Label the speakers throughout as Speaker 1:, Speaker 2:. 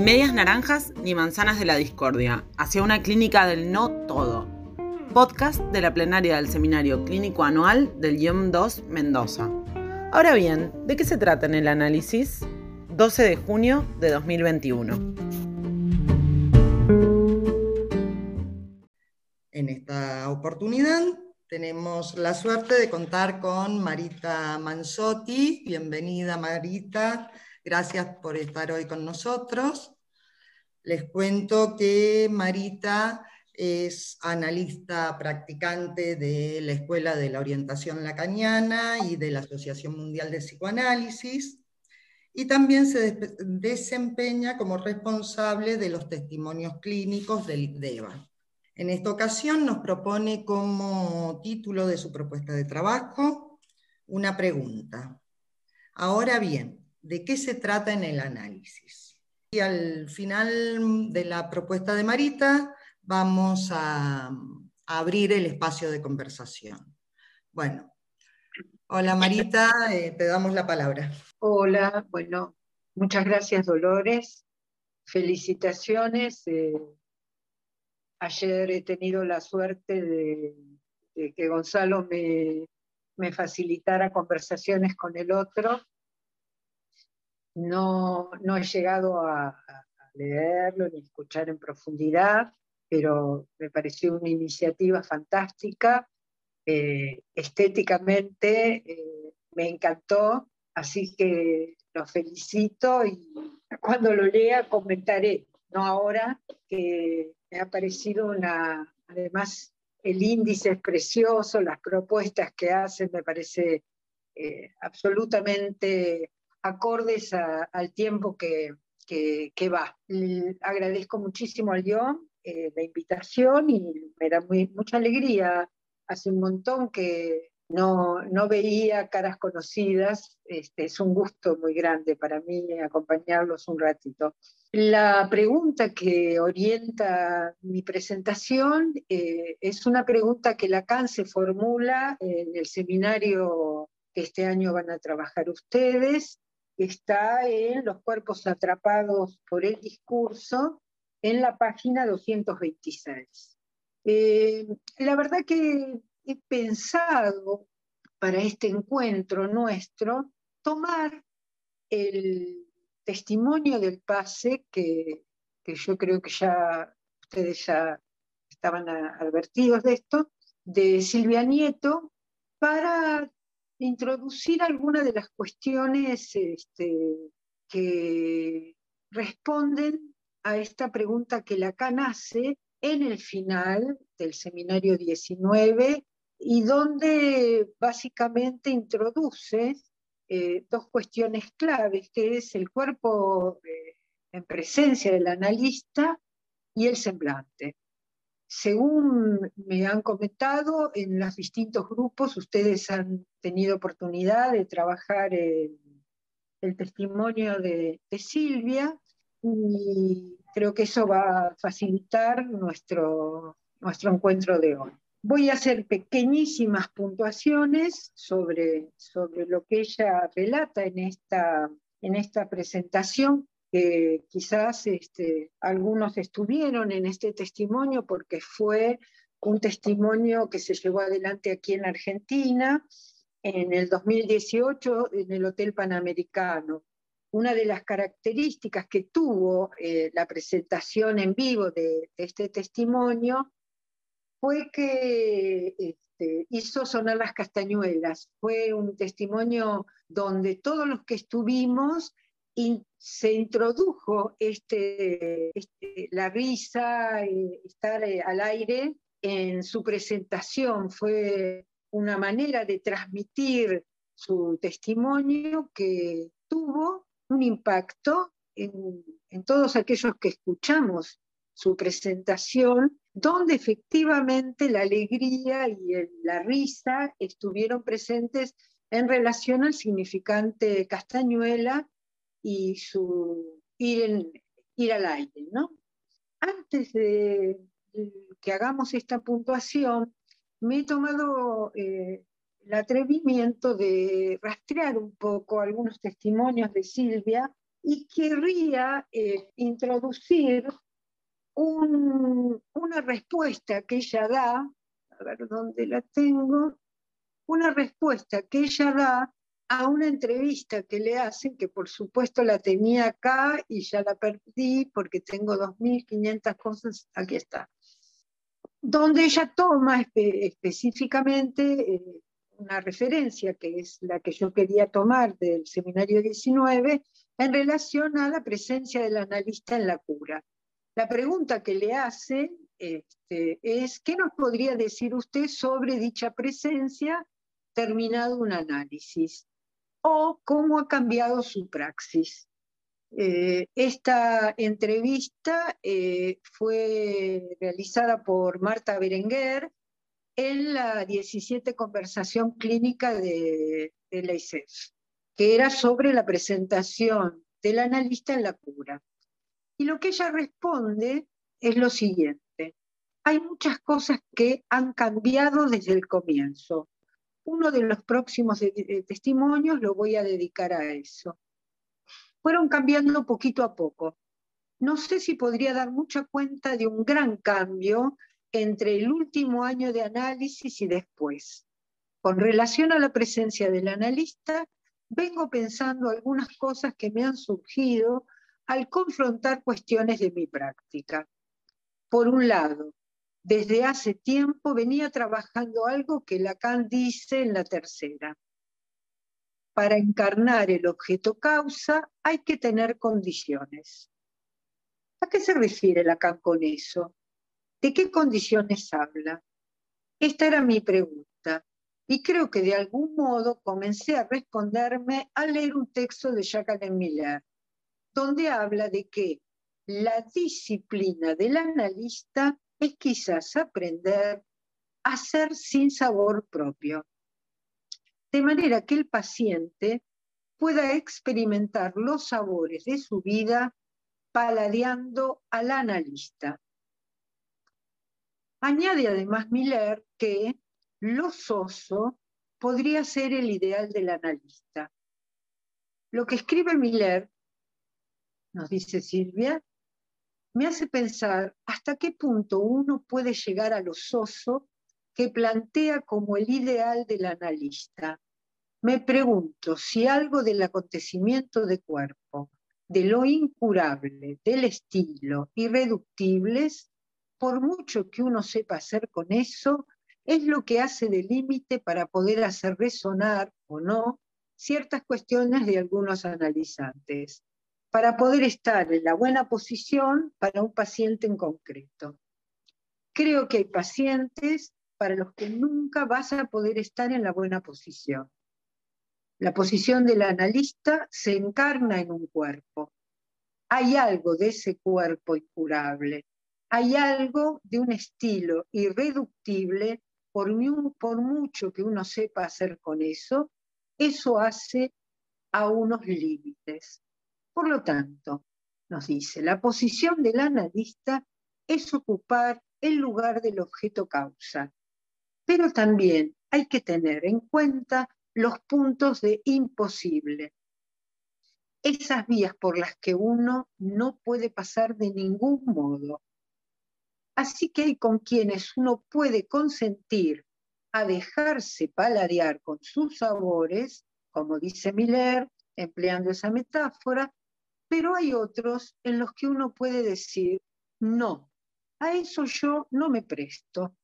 Speaker 1: Ni medias naranjas ni manzanas de la discordia, hacia una clínica del no todo. Podcast de la plenaria del Seminario Clínico Anual del IOM 2 Mendoza. Ahora bien, ¿de qué se trata en el análisis? 12 de junio de 2021.
Speaker 2: En esta oportunidad tenemos la suerte de contar con Marita Manzotti. Bienvenida Marita, gracias por estar hoy con nosotros. Les cuento que Marita es analista practicante de la Escuela de la Orientación Lacaniana y de la Asociación Mundial de Psicoanálisis, y también se desempeña como responsable de los testimonios clínicos del ICDEVA. En esta ocasión nos propone como título de su propuesta de trabajo una pregunta. Ahora bien, ¿de qué se trata en el análisis? Y al final de la propuesta de Marita vamos a, abrir el espacio de conversación. Bueno, hola Marita, eh, te damos la palabra.
Speaker 3: Hola, bueno, muchas gracias Dolores. Felicitaciones. Eh, Ayer he tenido la suerte de, que Gonzalo me, facilitara conversaciones con el otro. No, no he llegado a, leerlo ni escuchar en profundidad, pero me pareció una iniciativa fantástica. Eh, estéticamente eh, me encantó, así que lo felicito y cuando lo lea comentaré, no ahora, que me ha parecido una, además el índice es precioso, las propuestas que hacen me parece eh, absolutamente acordes al tiempo que, que, va. agradezco muchísimo al Guión eh, la invitación y me da muy, mucha alegría. Hace un montón que, no, no veía caras conocidas, este, es un gusto muy grande para mí acompañarlos un ratito. La pregunta que orienta mi presentación eh, es una pregunta que Lacan se formula en el seminario que este año van a trabajar ustedes, está en Los cuerpos atrapados por el discurso, en la página 226. Eh, la verdad que he pensado para este encuentro nuestro tomar el testimonio del pase que, yo creo que ya ustedes ya estaban advertidos de esto, de Silvia Nieto, para introducir algunas de las cuestiones este, que responden a esta pregunta que Lacan hace en el final del seminario 19 y donde básicamente introduce eh, dos cuestiones claves, que es el cuerpo eh, en presencia del analista y el semblante. Según me han comentado, en los distintos grupos ustedes han tenido oportunidad de trabajar el, el testimonio de, de Silvia y creo que eso va a facilitar nuestro, nuestro encuentro de hoy. Voy a hacer pequeñísimas puntuaciones sobre, sobre lo que ella relata en esta, en esta presentación, que quizás este, algunos estuvieron en este testimonio porque fue un testimonio que se llevó adelante aquí en Argentina en el 2018 en el Hotel Panamericano una de las características que tuvo eh, la presentación en vivo de, este testimonio fue que este, hizo sonar las castañuelas. Fue un testimonio donde todos los que estuvimos se introdujo este, este la risa, eh, estar eh, al aire en su presentación. Fue una manera de transmitir su testimonio que tuvo un impacto en, todos aquellos que escuchamos su presentación, donde efectivamente la alegría y la risa estuvieron presentes en relación al significante Castañuela y su ir, ir al aire. ¿no? Antes de que hagamos esta puntuación, me he tomado eh, el atrevimiento de rastrear un poco algunos testimonios de Silvia y querría eh, introducir una respuesta que ella da, a ver dónde la tengo, una respuesta que ella da a una entrevista que le hacen, que por supuesto la tenía acá y ya la perdí porque tengo 2.500 cosas, aquí está, donde ella toma específicamente eh, una referencia, que es la que yo quería tomar del seminario 19, en relación a la presencia del analista en la cura. La pregunta que le hace este, es, ¿qué nos podría decir usted sobre dicha presencia terminado un análisis? ¿O cómo ha cambiado su praxis? Eh, esta entrevista eh, fue realizada por Marta Berenguer en la 17 conversación clínica de, de la ICEF, que era sobre la presentación del analista en la cura. Y lo que ella responde es lo siguiente. Hay muchas cosas que han cambiado desde el comienzo. Uno de los próximos testimonios lo voy a dedicar a eso fueron cambiando poquito a poco. No sé si podría dar mucha cuenta de un gran cambio entre el último año de análisis y después. Con relación a la presencia del analista, vengo pensando algunas cosas que me han surgido al confrontar cuestiones de mi práctica. Por un lado, desde hace tiempo venía trabajando algo que Lacan dice en la tercera para encarnar el objeto causa hay que tener condiciones. ¿A qué se refiere Lacan con eso? ¿De qué condiciones habla? Esta era mi pregunta y creo que de algún modo comencé a responderme al leer un texto de Jacques Miller, donde habla de que la disciplina del analista es quizás aprender a ser sin sabor propio de manera que el paciente pueda experimentar los sabores de su vida paladeando al analista. Añade además Miller que lo soso podría ser el ideal del analista. Lo que escribe Miller, nos dice Silvia, me hace pensar hasta qué punto uno puede llegar a lo soso que plantea como el ideal del analista. Me pregunto si algo del acontecimiento de cuerpo, de lo incurable, del estilo, irreductibles, por mucho que uno sepa hacer con eso, es lo que hace de límite para poder hacer resonar o no ciertas cuestiones de algunos analizantes, para poder estar en la buena posición para un paciente en concreto. Creo que hay pacientes para los que nunca vas a poder estar en la buena posición. La posición del analista se encarna en un cuerpo. Hay algo de ese cuerpo incurable. Hay algo de un estilo irreductible, por, por mucho que uno sepa hacer con eso, eso hace a unos límites. Por lo tanto, nos dice, la posición del analista es ocupar el lugar del objeto causa, pero también hay que tener en cuenta los puntos de imposible. Esas vías por las que uno no puede pasar de ningún modo. Así que hay con quienes uno puede consentir a dejarse paladear con sus sabores, como dice Miller, empleando esa metáfora, pero hay otros en los que uno puede decir, no, a eso yo no me presto,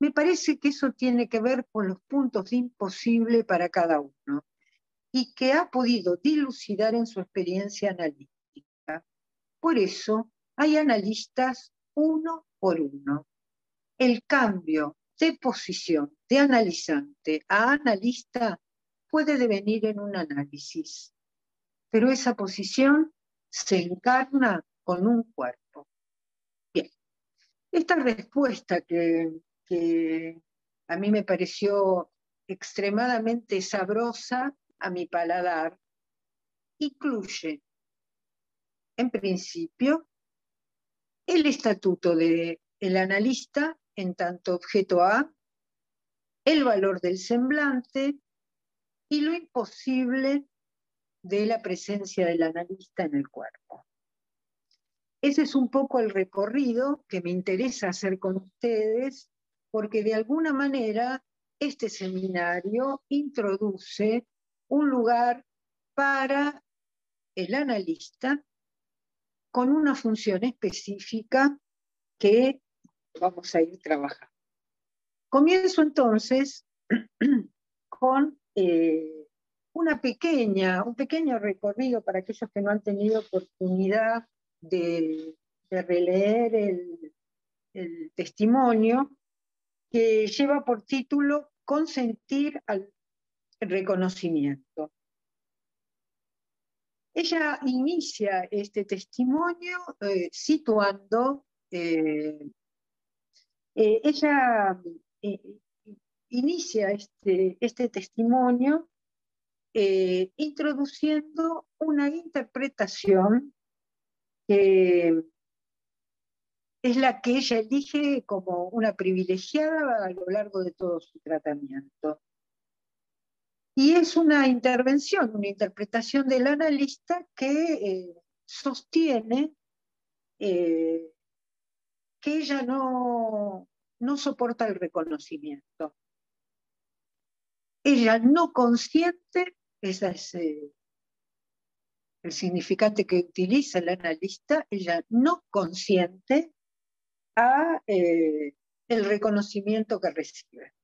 Speaker 3: me parece que eso tiene que ver con los puntos de imposible para cada uno y que ha podido dilucidar en su experiencia analítica. Por eso hay analistas uno por uno. El cambio de posición de analizante a analista puede devenir en un análisis, pero esa posición se encarna con un cuerpo. Bien, esta respuesta que a mí me pareció extremadamente sabrosa a mi paladar, incluye, en principio, el estatuto del analista en tanto objeto A, el valor del semblante y lo imposible de la presencia del analista en el cuerpo. Ese es un poco el recorrido que me interesa hacer con ustedes, porque de alguna manera este seminario introduce un lugar para el analista con una función específica que vamos a ir trabajando. Comienzo entonces con eh, una pequeña, un pequeño recorrido para aquellos que no han tenido oportunidad de, releer el, el testimonio, que lleva por título Consentir al reconocimiento. Ella inicia este testimonio eh, situando, eh, eh, ella inicia este, este testimonio introduciendo una interpretación que es la que ella elige como una privilegiada a lo largo de todo su tratamiento. Y es una intervención, una interpretación del analista que eh, sostiene eh, que ella no, no soporta el reconocimiento. Ella no consciente, ese es eh, el significante que utiliza el analista, ella no consciente a el reconocimiento que recibe.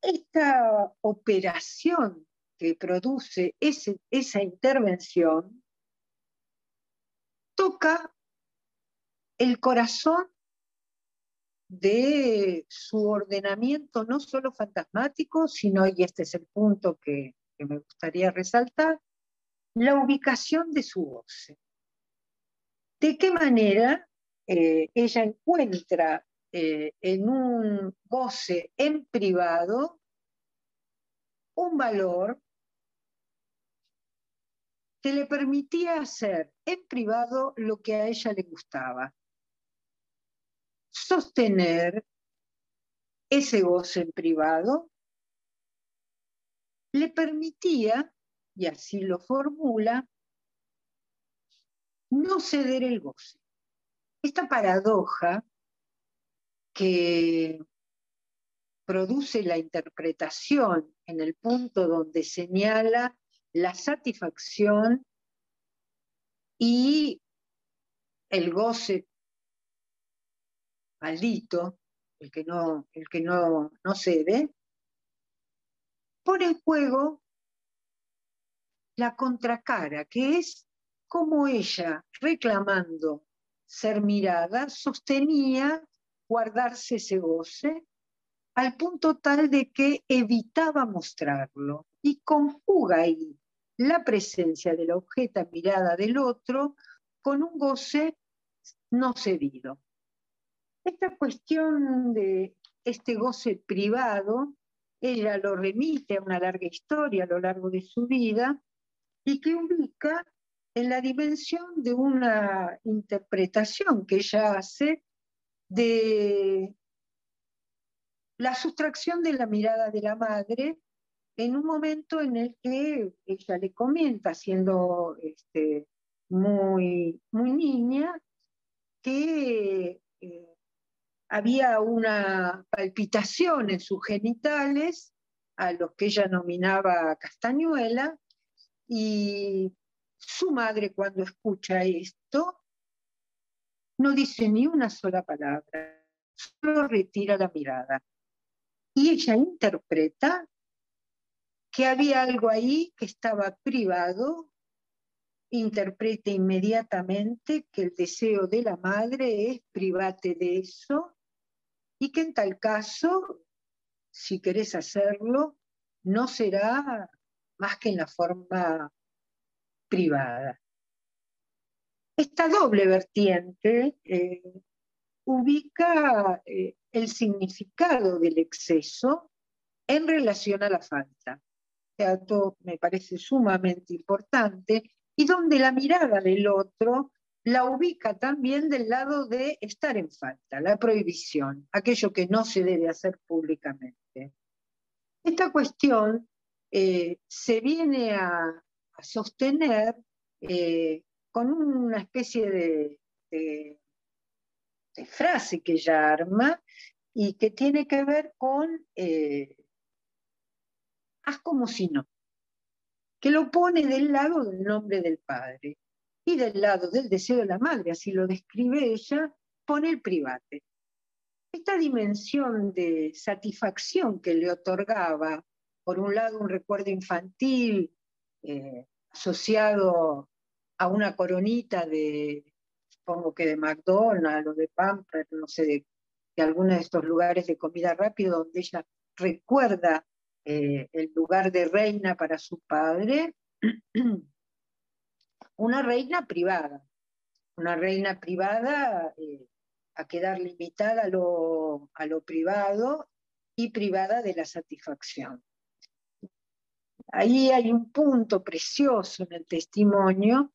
Speaker 3: Esta operación que produce esa intervención toca el corazón de su ordenamiento no solo fantasmático, sino, y este es el punto que, me gustaría resaltar, la ubicación de su voz. ¿De qué manera eh, ella encuentra eh, en un goce en privado un valor que le permitía hacer en privado lo que a ella le gustaba. Sostener ese goce en privado le permitía, y así lo formula, no ceder el goce. Esta paradoja que produce la interpretación en el punto donde señala la satisfacción y el goce maldito, el que no, el que no, no cede, pone en juego la contracara, que es como ella, reclamando ser mirada, sostenía guardarse ese goce al punto tal de que evitaba mostrarlo y conjuga ahí la presencia de la objeta mirada del otro con un goce no cedido. Esta cuestión de este goce privado, ella lo remite a una larga historia a lo largo de su vida y que ubica en la dimensión de una interpretación que ella hace de la sustracción de la mirada de la madre en un momento en el que ella le comenta, siendo este, muy, muy niña, que eh, había una palpitación en sus genitales, a los que ella nominaba castañuela, y su madre cuando escucha esto no dice ni una sola palabra, solo retira la mirada. Y ella interpreta que había algo ahí que estaba privado, interpreta inmediatamente que el deseo de la madre es private de eso y que en tal caso, si querés hacerlo, no será más que en la forma privada. Esta doble vertiente eh, ubica eh, el significado del exceso en relación a la falta. Esto me parece sumamente importante y donde la mirada del otro la ubica también del lado de estar en falta, la prohibición, aquello que no se debe hacer públicamente. Esta cuestión eh, se viene a, sostener eh, con una especie de, frase que ella arma y que tiene que ver con eh, haz como si no, que lo pone del lado del nombre del padre y del lado del deseo de la madre, así lo describe ella, pone el private. Esta dimensión de satisfacción que le otorgaba, por un lado, un recuerdo infantil eh, asociado a una coronita de, supongo que de McDonald's o de Pampers, no sé, de, de alguno de estos lugares de comida rápida donde ella recuerda eh, el lugar de reina para su padre, una reina privada, una reina privada eh, a quedar limitada a lo, a lo privado y privada de la satisfacción. Ahí hay un punto precioso en el testimonio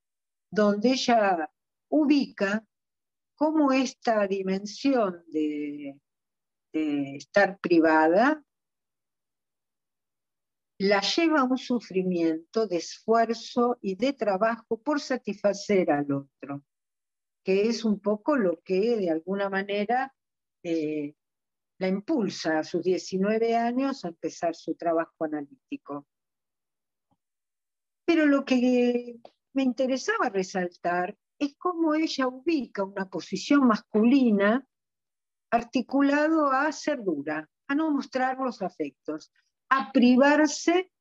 Speaker 3: donde ella ubica cómo esta dimensión de, de estar privada la lleva a un sufrimiento de esfuerzo y de trabajo por satisfacer al otro, que es un poco lo que de alguna manera eh, la impulsa a sus 19 años a empezar su trabajo analítico. Pero lo que me interesaba resaltar es cómo ella ubica una posición masculina articulado a ser dura, a no mostrar los afectos, a privarse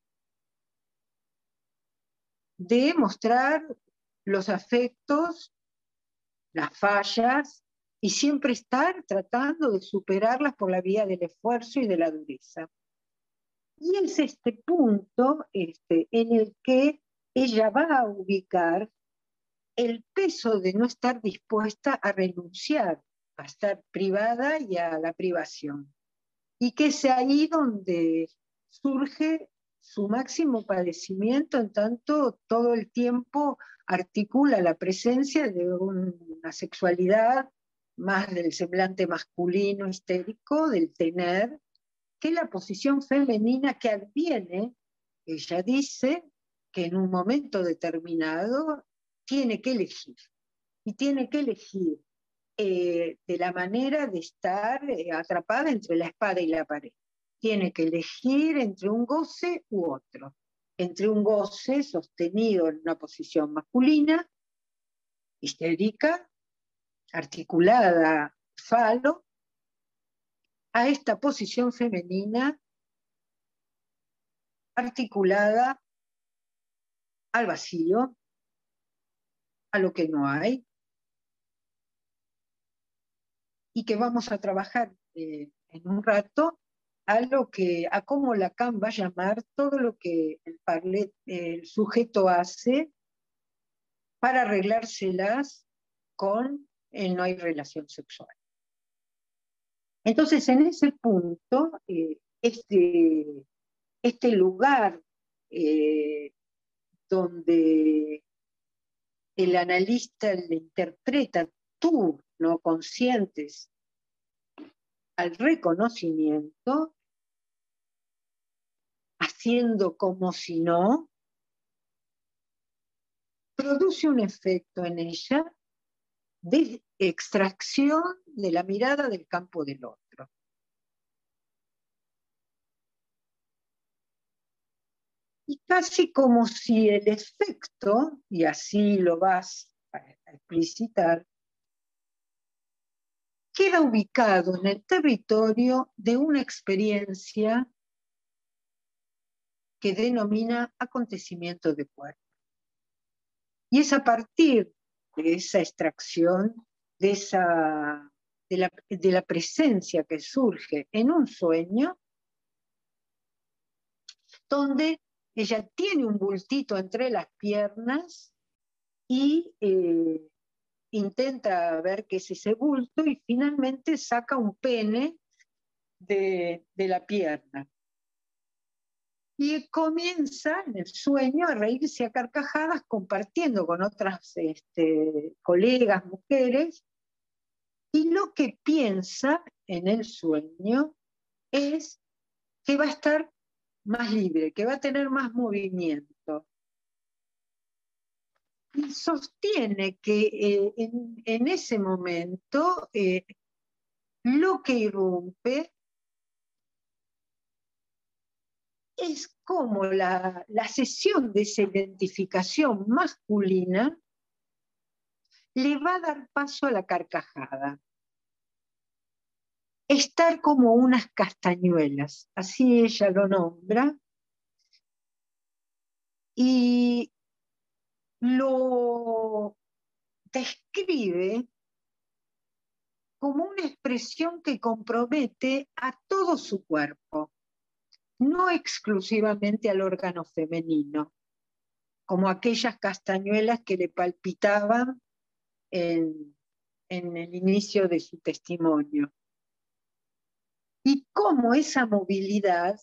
Speaker 3: de mostrar los afectos, las fallas, y siempre estar tratando de superarlas por la vía del esfuerzo y de la dureza. Y es este punto este, en el que ella va a ubicar el peso de no estar dispuesta a renunciar, a estar privada y a la privación. Y que es ahí donde surge su máximo padecimiento en tanto todo el tiempo articula la presencia de una sexualidad más del semblante masculino histérico, del tener, que la posición femenina que adviene, ella dice que en un momento determinado tiene que elegir. Y tiene que elegir eh, de la manera de estar eh, atrapada entre la espada y la pared tiene que elegir entre un goce u otro, entre un goce sostenido en una posición masculina, histérica, articulada, falo, a esta posición femenina articulada al vacío, a lo que no hay, y que vamos a trabajar eh, en un rato a lo que, a cómo Lacan va a llamar todo lo que el, sujeto hace para arreglárselas con el no hay relación sexual. Entonces, en ese punto, eh, este, este lugar eh, donde el analista le interpreta tú no conscientes al reconocimiento, haciendo como si no, produce un efecto en ella de extracción de la mirada del campo del otro. Y casi como si el efecto, y así lo vas a explicitar, queda ubicado en el territorio de una experiencia que denomina acontecimiento de cuerpo. Y es a partir de esa extracción, de, esa, de, la, de la presencia que surge en un sueño, donde ella tiene un bultito entre las piernas y eh, intenta ver qué es ese bulto y finalmente saca un pene de, la pierna. Y comienza en el sueño a reírse a carcajadas compartiendo con otras este, colegas, mujeres, y lo que piensa en el sueño es que va a estar más libre, que va a tener más movimiento. Y sostiene que eh, en, ese momento eh, lo que irrumpe es como la, la sesión de esa identificación masculina le va a dar paso a la carcajada. Estar como unas castañuelas, así ella lo nombra, y lo describe como una expresión que compromete a todo su cuerpo, no exclusivamente al órgano femenino, como aquellas castañuelas que le palpitaban en, el inicio de su testimonio. Y cómo esa movilidad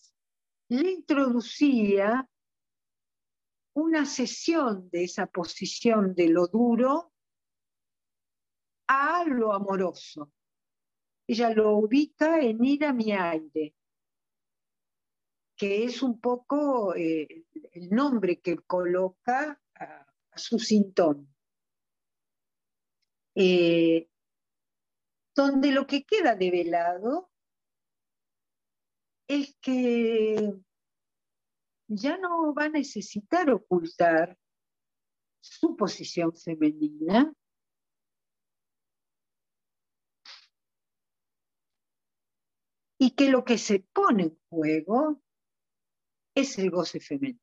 Speaker 3: le introducía una sesión de esa posición de lo duro a lo amoroso. Ella lo ubica en ir a mi aire, que es un poco eh, el nombre que coloca a, su sintón. Eh, donde lo que queda develado es que ya no va a necesitar ocultar su posición femenina, y que lo que se pone en juego es el goce femenino.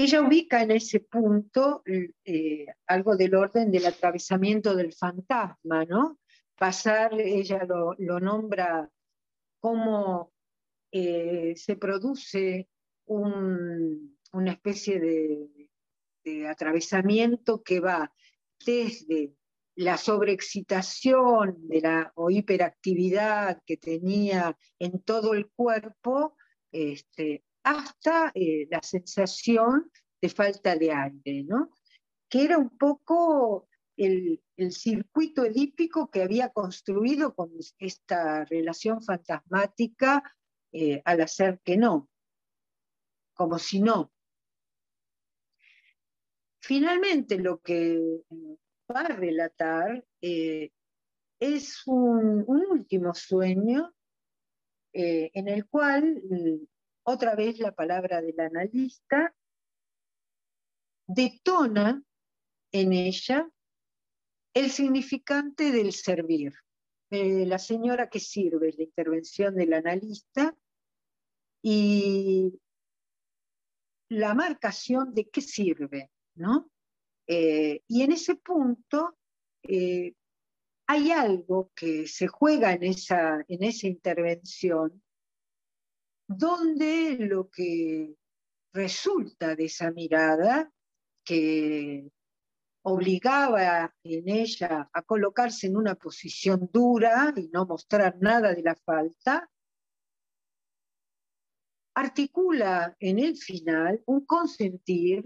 Speaker 3: Ella ubica en ese punto eh, algo del orden del atravesamiento del fantasma, ¿no? Pasar, ella lo, nombra como eh, se produce una especie de, de atravesamiento que va desde la sobreexcitación de la, o hiperactividad que tenía en todo el cuerpo, este, hasta eh, la sensación de falta de aire, ¿no? que era un poco el, circuito edípico que había construido con esta relación fantasmática eh, al hacer que no, como si no. Finalmente lo que va a relatar eh, es un, último sueño en el cual otra vez la palabra del analista, detona en ella el significante del servir. Eh, la señora que sirve, la intervención del analista y la marcación de qué sirve, ¿no? Eh, y en ese punto eh, hay algo que se juega en esa, en esa intervención donde lo que resulta de esa mirada, que obligaba en ella a colocarse en una posición dura y no mostrar nada de la falta, articula en el final un consentir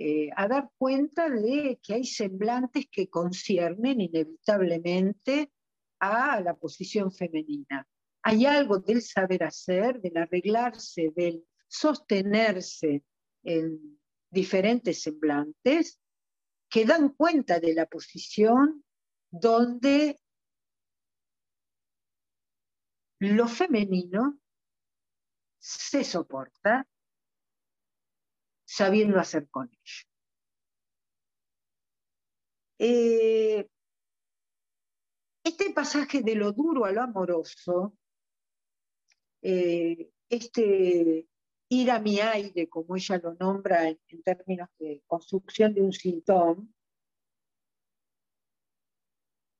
Speaker 3: eh, a dar cuenta de que hay semblantes que conciernen inevitablemente a la posición femenina. Hay algo del saber hacer, del arreglarse, del sostenerse en diferentes semblantes que dan cuenta de la posición donde lo femenino se soporta sabiendo hacer con ello. Eh, este pasaje de lo duro a lo amoroso eh, este ir a mi aire, como ella lo nombra en, términos de construcción de un síntoma,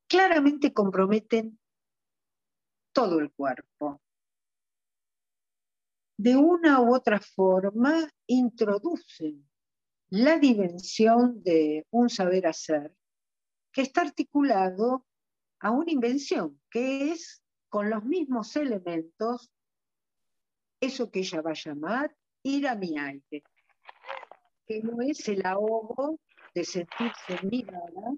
Speaker 3: claramente comprometen todo el cuerpo. De una u otra forma introducen la dimensión de un saber hacer que está articulado a una invención, que es con los mismos elementos eso que ella va a llamar ir a mi aire, que no es el ahogo de sentirse mirada,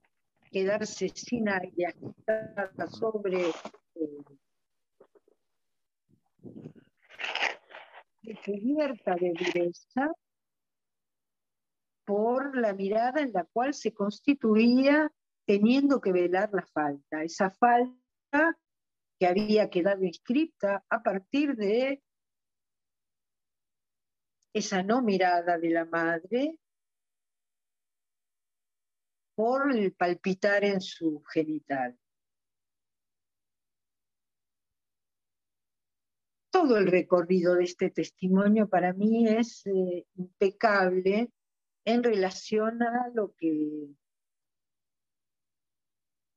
Speaker 3: quedarse sin aire, agitada sobre, eh, descubierta de dureza por la mirada en la cual se constituía teniendo que velar la falta. Esa falta que había quedado inscrita a partir de esa no mirada de la madre por el palpitar en su genital. Todo el recorrido de este testimonio para mí es eh, impecable en relación a lo que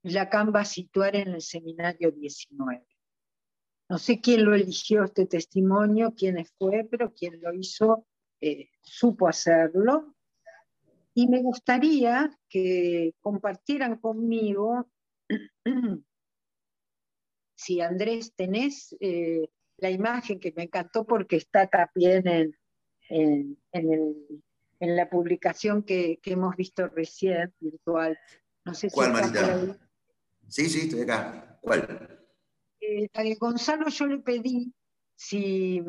Speaker 3: Lacan va a situar en el seminario 19. No sé quién lo eligió este testimonio, quién fue, pero quien lo hizo eh, supo hacerlo. Y me gustaría que compartieran conmigo, si Andrés tenés eh, la imagen que me encantó porque está también en, en, en, la publicación que, que, hemos visto recién, virtual.
Speaker 4: No sé ¿Cuál, Marita? Sí, sí, estoy acá. ¿Cuál?
Speaker 3: Eh, a Gonzalo yo le pedí si,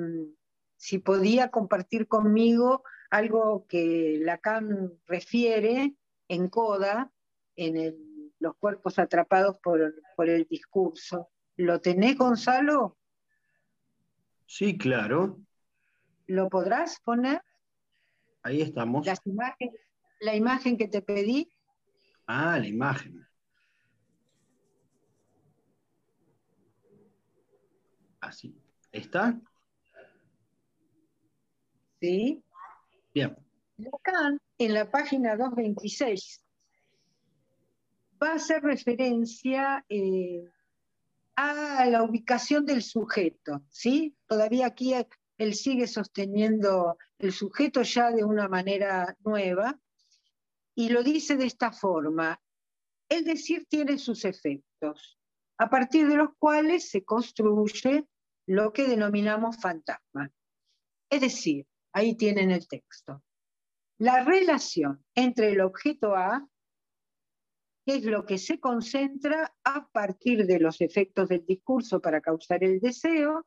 Speaker 3: si podía compartir conmigo algo que Lacan refiere en Coda, en los cuerpos atrapados por, por el discurso. ¿Lo tenés, Gonzalo?
Speaker 5: Sí, claro.
Speaker 3: ¿Lo podrás poner?
Speaker 5: Ahí estamos.
Speaker 3: la imagen que te pedí.
Speaker 5: Ah, la imagen. Así. ¿Está?
Speaker 3: Sí.
Speaker 5: Bien.
Speaker 3: Lacan, en la página 226, va a hacer referencia eh, a la ubicación del sujeto, ¿sí? Todavía aquí él sigue sosteniendo el sujeto ya de una manera nueva y lo dice de esta forma. El decir tiene sus efectos, a partir de los cuales se construye lo que denominamos fantasma. Es decir, ahí tienen el texto. La relación entre el objeto A es lo que se concentra a partir de los efectos del discurso para causar el deseo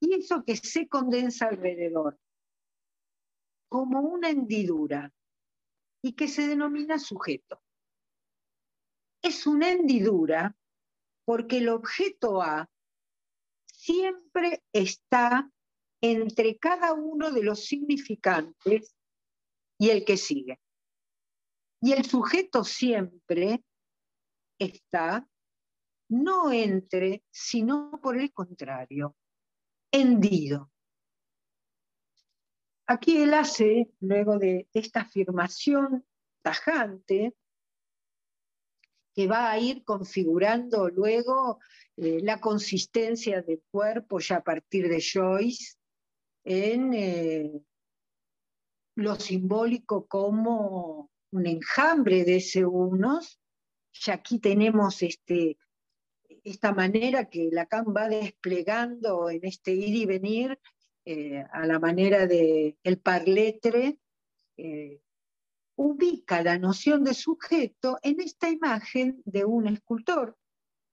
Speaker 3: y eso que se condensa alrededor, como una hendidura y que se denomina sujeto. Es una hendidura porque el objeto A siempre está entre cada uno de los significantes y el que sigue. Y el sujeto siempre está no entre, sino por el contrario, hendido. Aquí él hace, luego de esta afirmación tajante, que va a ir configurando luego eh, la consistencia del cuerpo ya a partir de Joyce en eh, lo simbólico como un enjambre de ese unos, y aquí tenemos este, esta manera que Lacan va desplegando en este ir y venir eh, a la manera de el parletre, eh, ubica la noción de sujeto en esta imagen de un escultor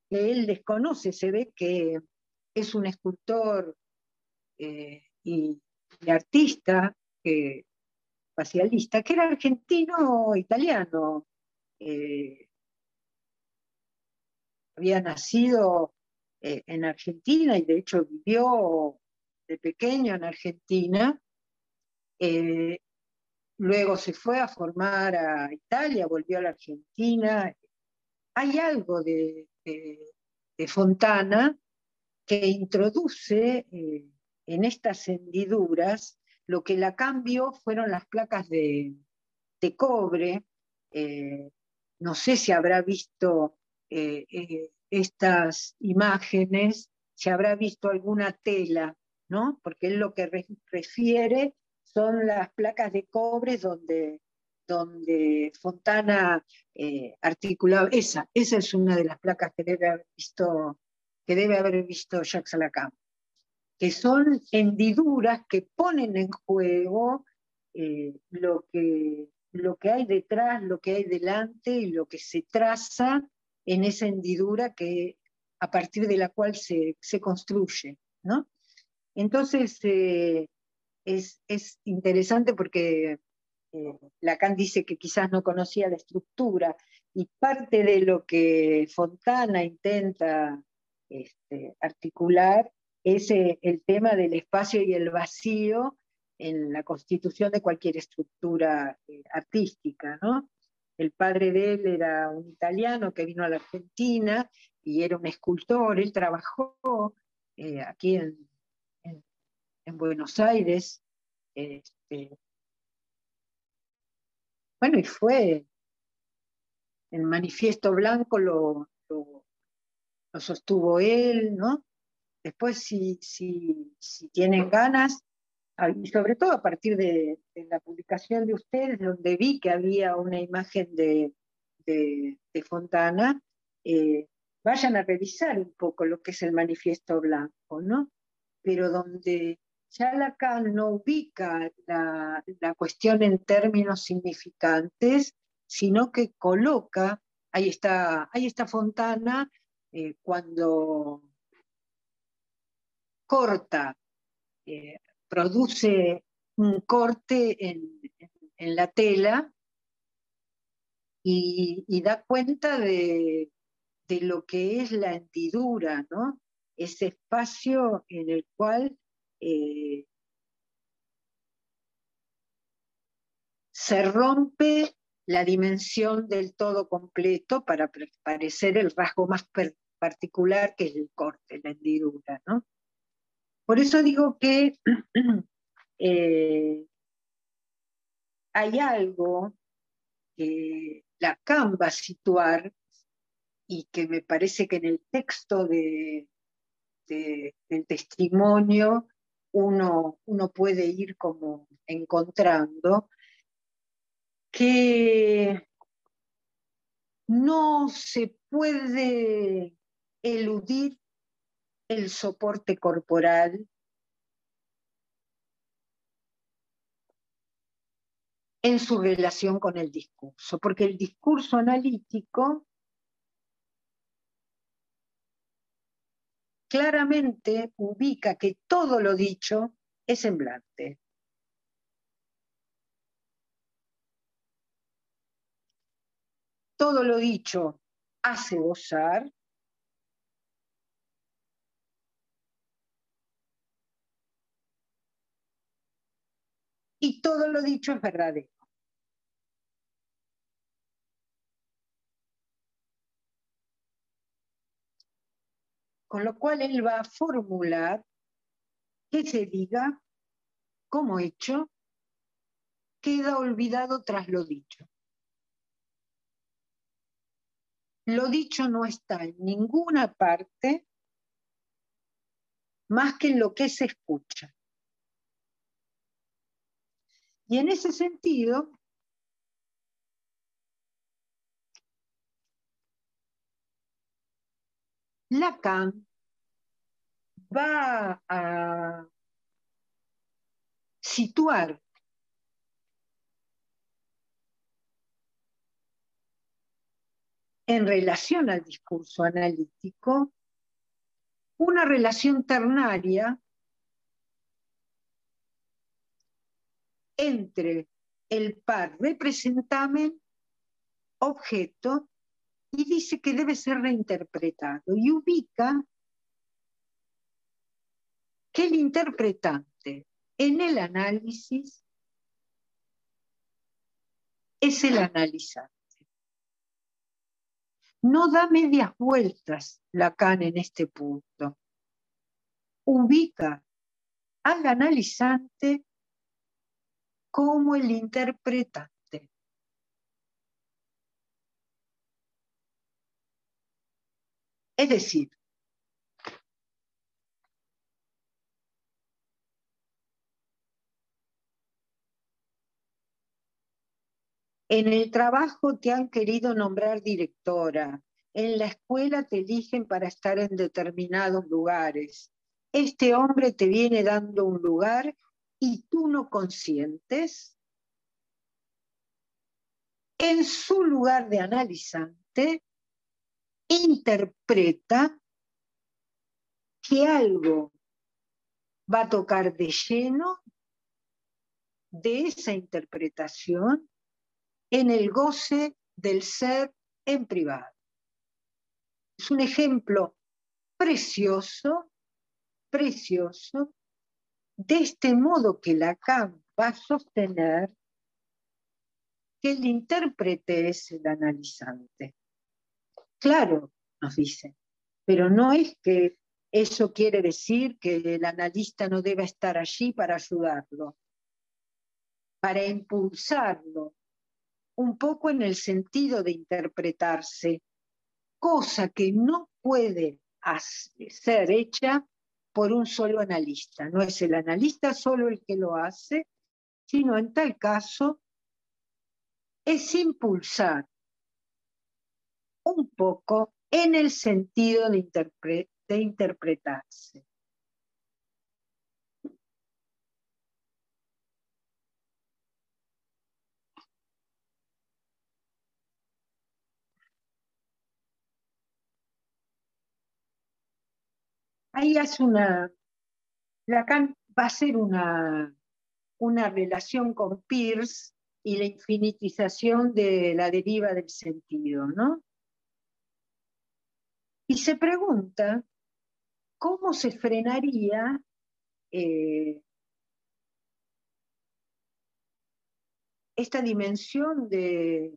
Speaker 3: que él desconoce, se ve que es un escultor eh, y, artista facialista, que era argentino italiano. Eh, había nacido eh, en Argentina y de hecho vivió de pequeño en Argentina. Eh, luego se fue a formar a Italia, volvió a la Argentina. Hay algo de, Fontana que introduce en estas hendiduras lo que la cambió fueron las placas de, cobre. Eh, no sé si habrá visto eh, eh, estas imágenes, si habrá visto alguna tela, ¿no? Porque él lo que refiere son las placas de cobre donde, donde Fontana articulaba. Esa, esa es una de las placas que debe haber visto, que debe haber visto Jacques Lacan que son hendiduras que ponen en juego eh, lo, que, lo que hay detrás, lo que hay delante y lo que se traza en esa hendidura que, a partir de la cual se, construye. ¿no? Entonces, eh, es, interesante porque eh, Lacan dice que quizás no conocía la estructura y parte de lo que Fontana intenta este, articular es eh, el tema del espacio y el vacío en la constitución de cualquier estructura eh, artística. ¿no? El padre de él era un italiano que vino a la Argentina y era un escultor, él trabajó aquí en, en Buenos Aires este, bueno, y fue el manifiesto blanco lo, lo, sostuvo él, ¿no? Después, si, si, si, tienen ganas, y sobre todo a partir de, la publicación de ustedes, donde vi que había una imagen de, de, Fontana, eh, vayan a revisar un poco lo que es el manifiesto blanco, ¿no? Pero donde ya Lacan no ubica la, cuestión en términos significantes, sino que coloca, ahí está, ahí está Fontana, eh, cuando corta, eh, produce un corte en, la tela y, da cuenta de, de, lo que es la hendidura, ¿no? ese espacio en el cual eh, se rompe la dimensión del todo completo para parecer el rasgo más particular que es el corte, la hendidura. ¿no? Por eso digo que eh, hay algo que Lacan va a situar y que me parece que en el texto de, del testimonio uno, uno puede ir como encontrando, que no se puede eludir el soporte corporal en su relación con el discurso, porque el discurso analítico claramente ubica que todo lo dicho es semblante. Todo lo dicho hace gozar. Y todo lo dicho es verdadero. Con lo cual él va a formular que se diga como hecho queda olvidado tras lo dicho. Lo dicho no está en ninguna parte más que en lo que se escucha. Y en ese sentido, Lacan va a situar en relación al discurso analítico una relación ternaria entre el par representamen objeto y dice que debe ser reinterpretado y ubica que el interpretante en el análisis es el analizante. No da medias vueltas Lacan en este punto. Ubica al analizante como el interpretante. Es decir, en el trabajo te han querido nombrar directora, en la escuela te eligen para estar en determinados lugares. Este hombre te viene dando un lugar y tú no consientes. En su lugar de analizante, interpreta que algo va a tocar de lleno de esa interpretación en el goce del ser en privado. Es un ejemplo precioso, precioso, de este modo que Lacan va a sostener que el intérprete es el analizante. Claro, nos dice, pero no es que eso quiere decir que el analista no deba estar allí para ayudarlo, para impulsarlo, un poco en el sentido de interpretarse, cosa que no puede ser hecha por un solo analista. No es el analista solo el que lo hace, sino en tal caso es impulsar un poco en el sentido de, interpretarse. Ahí una, Lacan va a ser una, una relación con Peirce y la infinitización de la deriva del sentido, ¿no? Y se pregunta cómo se frenaría eh, esta dimensión de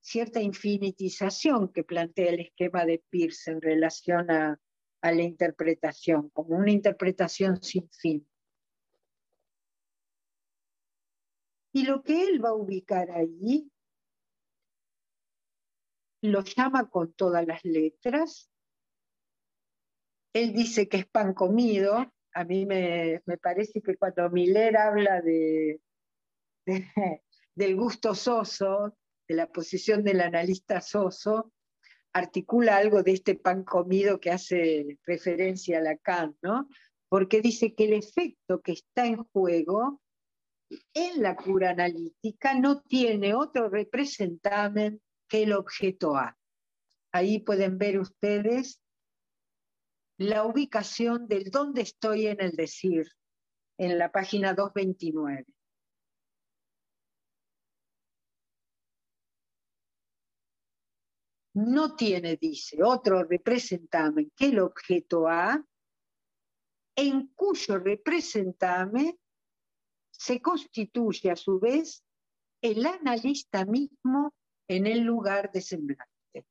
Speaker 3: cierta infinitización que plantea el esquema de Peirce en relación a, a la interpretación, como una interpretación sin fin. Y lo que él va a ubicar ahí lo llama con todas las letras. Él dice que es pan comido. A mí me, parece que cuando Miller habla de, del gusto soso, de la posición del analista soso, articula algo de este pan comido que hace referencia a Lacan, ¿no? Porque dice que el efecto que está en juego en la cura analítica no tiene otro representante que el objeto A. Ahí pueden ver ustedes la ubicación del dónde estoy en el decir, en la página 229. No tiene, dice, otro representame que el objeto A, en cuyo representame se constituye a su vez el analista mismo en el lugar de semblante.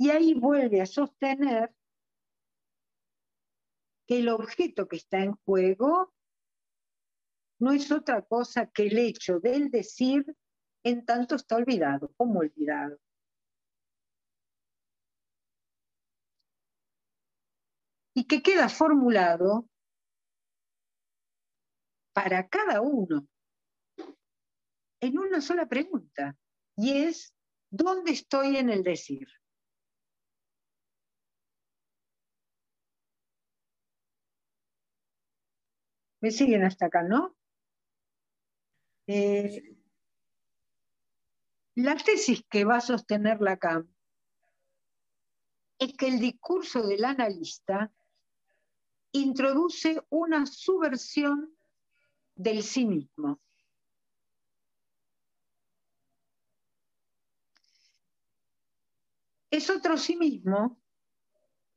Speaker 3: Y ahí vuelve a sostener que el objeto que está en juego no es otra cosa que el hecho del decir en tanto está olvidado, como olvidado. Y que queda formulado para cada uno en una sola pregunta, y es, ¿dónde estoy en el decir? ¿Me siguen hasta acá, no? Eh, la tesis que va a sostener Lacan es que el discurso del analista introduce una subversión del sí mismo. Es otro sí mismo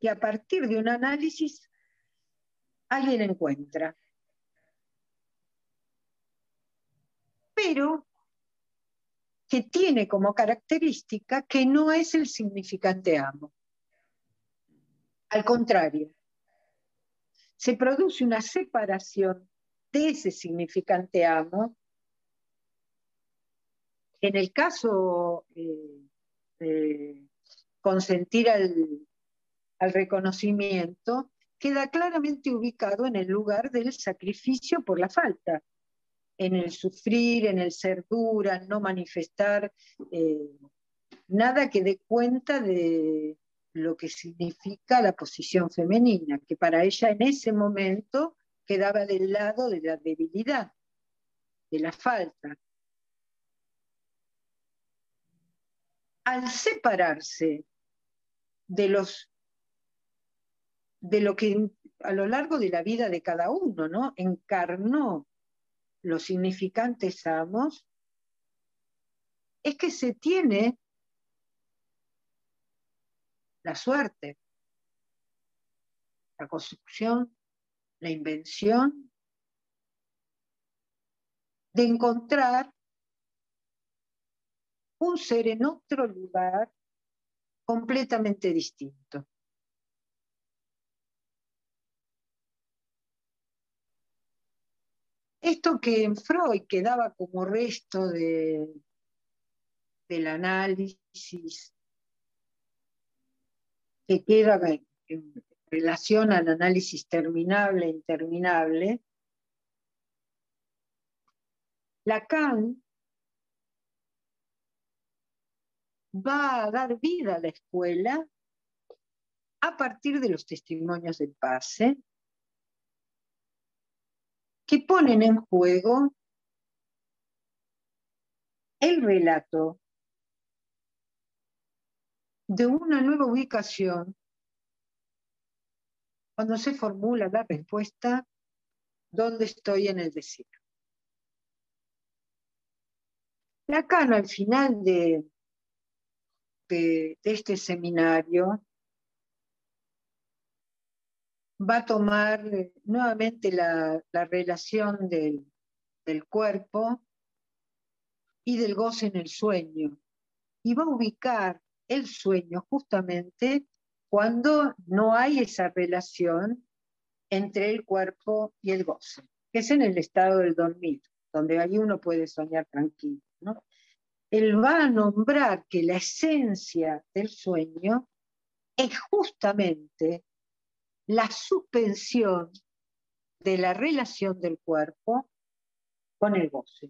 Speaker 3: que a partir de un análisis alguien encuentra. Pero que tiene como característica que no es el significante amo. Al contrario, se produce una separación de ese significante amo. En el caso eh, de consentir al, al reconocimiento, queda claramente ubicado en el lugar del sacrificio por la falta en el sufrir, en el ser dura, en no manifestar eh, nada que dé cuenta de lo que significa la posición femenina, que para ella en ese momento quedaba del lado de la debilidad, de la falta. Al separarse de los de lo que a lo largo de la vida de cada uno, ¿no? Encarnó los significantes amos, es que se tiene la suerte, la construcción, la invención de encontrar un ser en otro lugar completamente distinto. Esto que en Freud quedaba como resto de, del análisis, que queda en relación al análisis terminable e interminable, Lacan va a dar vida a la escuela a partir de los testimonios del pase que ponen en juego el relato de una nueva ubicación cuando se formula la respuesta ¿dónde estoy en el desierto? Lacan al final de, de, este seminario va a tomar nuevamente la, relación del, del cuerpo y del goce en el sueño y va a ubicar el sueño justamente cuando no hay esa relación entre el cuerpo y el goce, que es en el estado del dormir, donde ahí uno puede soñar tranquilo. ¿no? Él va a nombrar que la esencia del sueño es justamente la suspensión de la relación del cuerpo con el goce.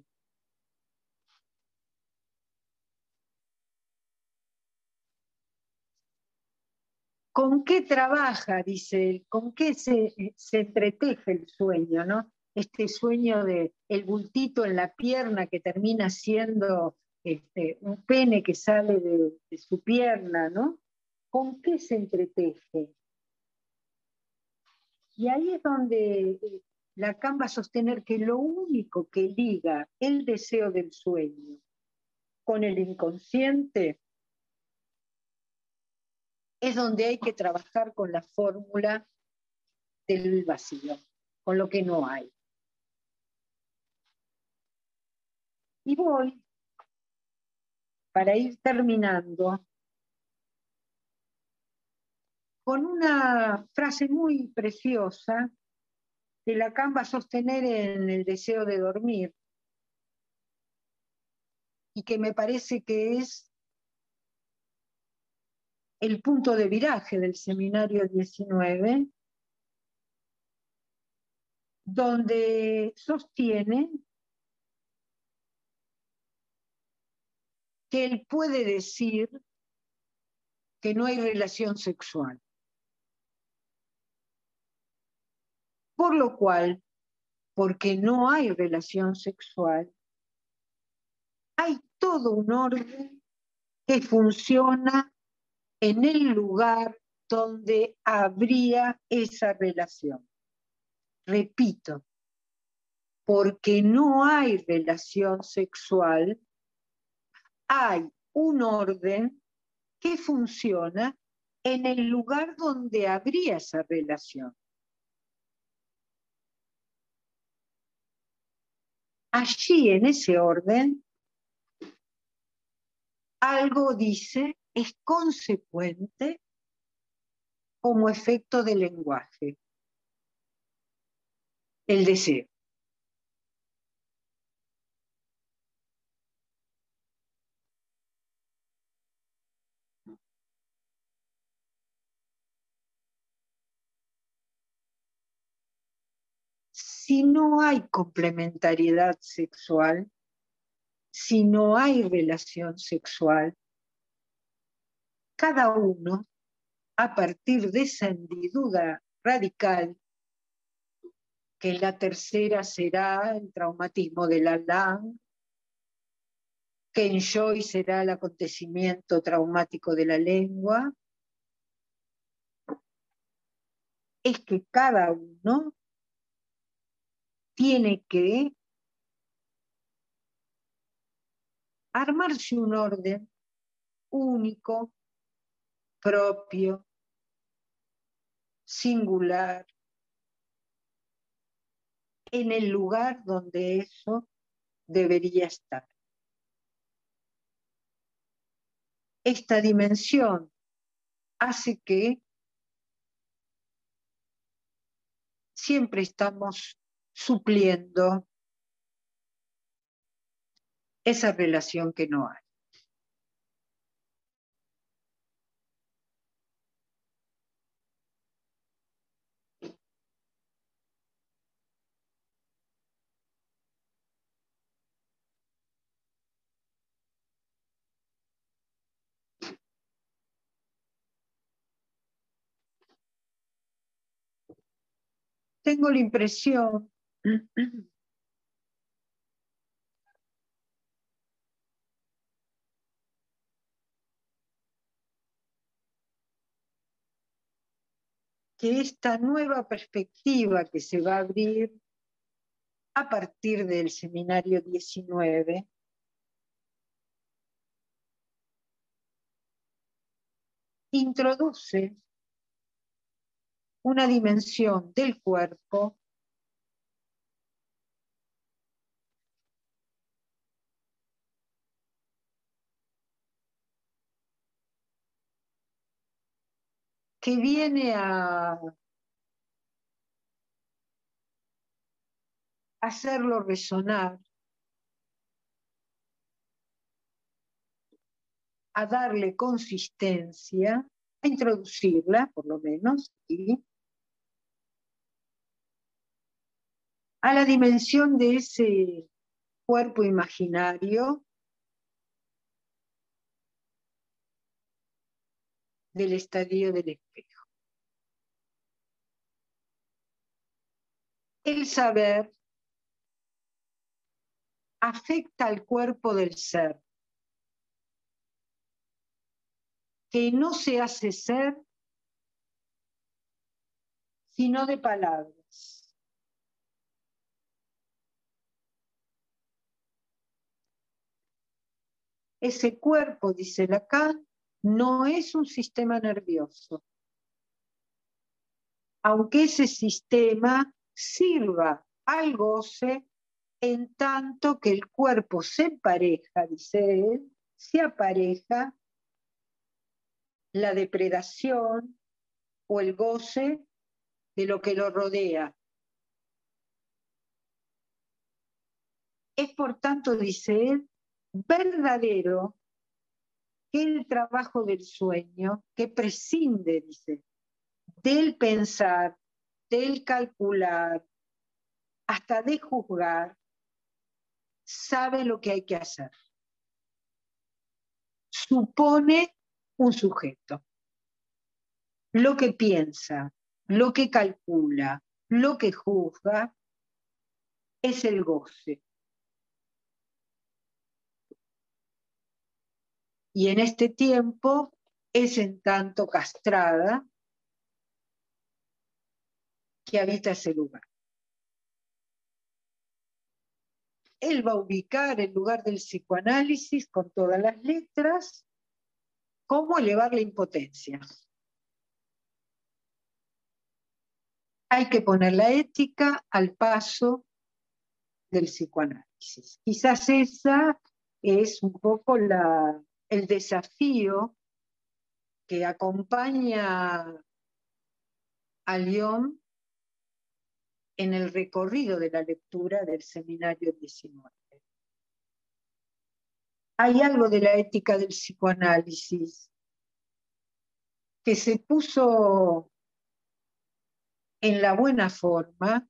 Speaker 3: ¿Con qué trabaja, dice él? ¿Con qué se, entreteje el sueño, no? Este sueño de el bultito en la pierna que termina siendo este, un pene que sale de, de su pierna, ¿no? ¿Con qué se entreteje? Y ahí es donde eh, Lacan va a sostener que lo único que liga el deseo del sueño con el inconsciente es donde hay que trabajar con la fórmula del vacío, con lo que no hay. Y voy, para ir terminando, con una frase muy preciosa que Lacan va a sostener en el deseo de dormir y que me parece que es el punto de viraje del seminario 19, donde sostiene que él puede decir que no hay relación sexual. Por lo cual, porque no hay relación sexual, hay todo un orden que funciona en el lugar donde habría esa relación. Repito, porque no hay relación sexual, hay un orden que funciona en el lugar donde habría esa relación. Allí en ese orden, algo dice, es consecuente como efecto del lenguaje, el deseo. Si no hay complementariedad sexual, si no hay relación sexual, cada uno, a partir de esa hendidura radical, que la tercera será el traumatismo del Alán, que en Joy será el acontecimiento traumático de la lengua, es que cada uno tiene que armarse un orden único, propio, singular, en el lugar donde eso debería estar. Esta dimensión hace que siempre estamos supliendo esa relación que no hay. tengo la impresión que esta nueva perspectiva que se va a abrir a partir del seminario 19 introduce una dimensión del cuerpo que viene a hacerlo resonar, a darle consistencia, a introducirla por lo menos, a la dimensión de ese cuerpo imaginario del estadio del El saber afecta al cuerpo del ser, que no se hace ser sino de palabras. Ese cuerpo, dice Lacan, no es un sistema nervioso. Aunque ese sistema sirva al goce en tanto que el cuerpo se empareja, dice él, se apareja la depredación o el goce de lo que lo rodea. Es por tanto, dice él, verdadero que el trabajo del sueño, que prescinde, dice, del pensar, del calcular, hasta de juzgar, sabe lo que hay que hacer. Supone un sujeto. Lo que piensa, lo que calcula, lo que juzga, es el goce. y en este tiempo es en tanto castrada que habita ese lugar. Él va a ubicar el lugar del psicoanálisis con todas las letras, cómo elevar la impotencia. Hay que poner la ética al paso del psicoanálisis. Quizás esa es un poco la, el desafío que acompaña a León en el recorrido de la lectura del seminario 19. Hay algo de la ética del psicoanálisis que se puso en la buena forma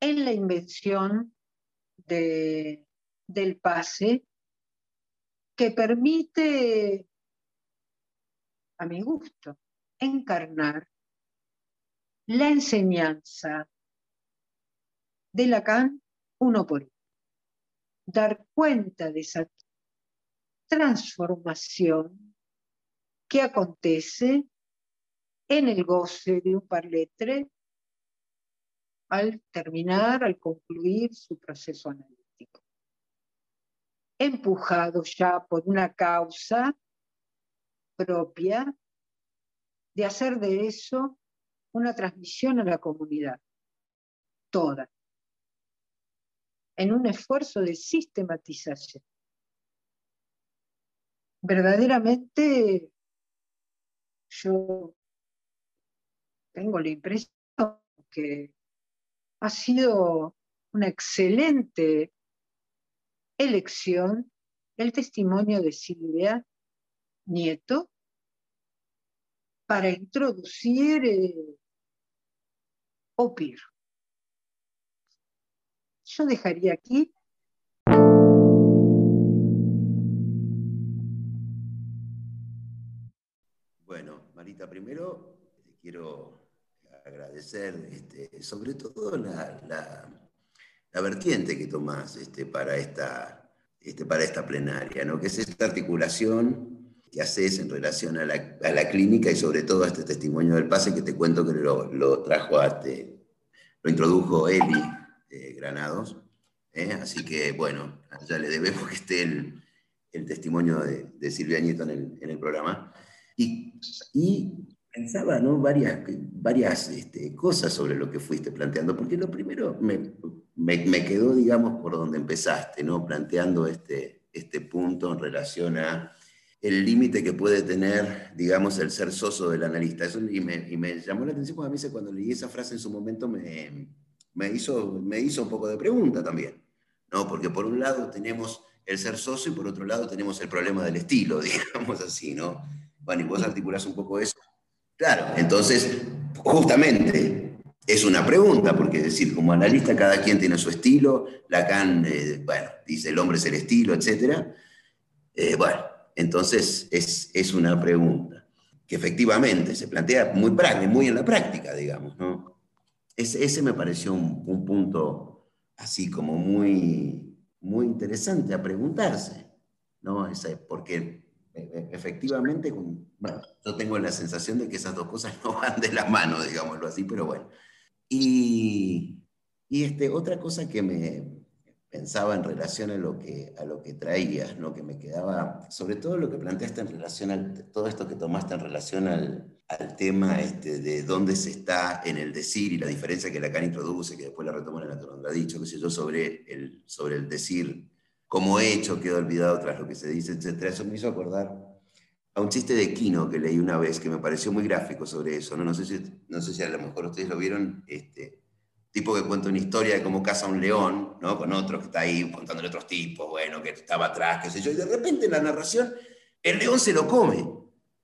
Speaker 3: en la invención de, del pase que permite, a mi gusto, encarnar la enseñanza de Lacan uno por uno. Dar cuenta de esa transformación que acontece en el goce de un parletre al terminar, al concluir su proceso analítico. Empujado ya por una causa propia de hacer de eso una transmisión a la comunidad, toda, en un esfuerzo de sistematización. Verdaderamente yo tengo la impresión que ha sido una excelente elección el testimonio de Silvia Nieto para introducir eh, OPIR. Yo dejaría aquí
Speaker 4: Bueno, Marita, primero quiero agradecer este, sobre todo la, vertiente que tomás este, para, esta, este, para esta plenaria, ¿no? que es esta articulación que haces en relación a la, clínica y sobre todo a este testimonio del pase que te cuento que lo, trajo a este, lo introdujo Eli eh, Granados. ¿eh? Así que bueno, ya le debemos que esté el, testimonio de, Silvia Nieto en el, en el programa. Y, y pensaba ¿no? varias, varias este, cosas sobre lo que fuiste planteando, porque lo primero me, me, quedó, digamos, por donde empezaste, ¿no? planteando este, este punto en relación a el límite que puede tener, digamos, el ser soso del analista. Eso, y, me, y me llamó la atención cuando, me cuando leí esa frase en su momento, me, me, hizo, me hizo un poco de pregunta también, ¿no? porque por un lado tenemos el ser socio y por otro lado tenemos el problema del estilo, digamos así, ¿no? Bueno, y vos articulás un poco eso Claro, entonces, justamente es una pregunta, porque es decir, como analista cada quien tiene su estilo, Lacan, eh, bueno, dice el hombre es el estilo, etc. Eh, bueno, entonces es, una pregunta que efectivamente se plantea muy, muy en la práctica, digamos, ¿no? Ese, me pareció un, punto así como muy, muy interesante a preguntarse, ¿no? porque e, e, efectivamente, bueno, yo tengo la sensación de que esas dos cosas no van de la mano, digámoslo así, pero bueno. Y, y este, otra cosa que me pensaba en relación a lo que, a lo que traías, ¿no? que me quedaba, sobre todo lo que planteaste en relación a todo esto que tomaste en relación al, al tema este, de dónde se está en el decir y la diferencia que Lacan introduce, que después la retomó en la ha dicho, qué sé yo, sobre el, sobre el decir como hecho quedó olvidado tras lo que se dice, etc. Eso me hizo acordar a un chiste de Kino que leí una vez que me pareció muy gráfico sobre eso. No, no, sé, si, no sé si a lo mejor ustedes lo vieron, este, tipo que cuenta una historia de cómo caza un león, ¿no? Con otro que está ahí contándole otros tipos, bueno, que estaba atrás, qué sé yo, y de repente en la narración el león se lo come.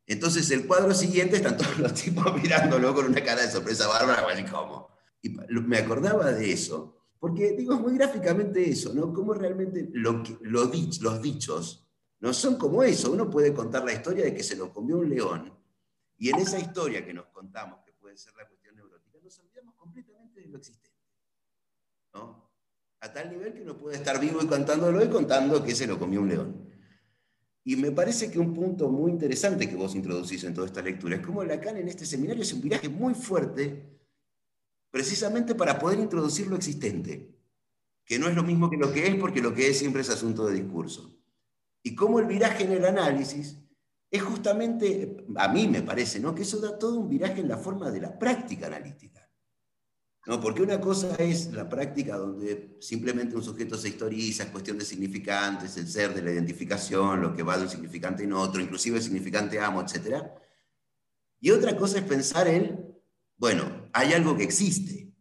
Speaker 4: Entonces el cuadro siguiente están todos los tipos mirándolo con una cara de sorpresa bárbara, así como. Y me acordaba de eso, porque digo, es muy gráficamente eso, ¿no? Cómo realmente lo los dichos no son como eso. Uno puede contar la historia de que se lo comió un león, y en esa historia que nos contamos, que puede ser la cuestión neurótica, nos olvidamos completamente de lo existente. ¿no? A tal nivel que uno puede estar vivo y contándolo y contando que se lo comió un león. Y me parece que un punto muy interesante que vos introducís en toda esta lectura es cómo Lacan en este seminario es un viraje muy fuerte precisamente para poder introducir lo existente, que no es lo mismo que lo que es, porque lo que es siempre es asunto de discurso. Y cómo el viraje en el análisis es justamente, a mí me parece, ¿no? que eso da todo un viraje en la forma de la práctica analítica. ¿No? Porque una cosa es la práctica donde simplemente un sujeto se historiza, es cuestión de significantes, el ser de la identificación, lo que va de un significante en otro, inclusive el significante amo, etc. Y otra cosa es pensar en bueno, hay algo que existe.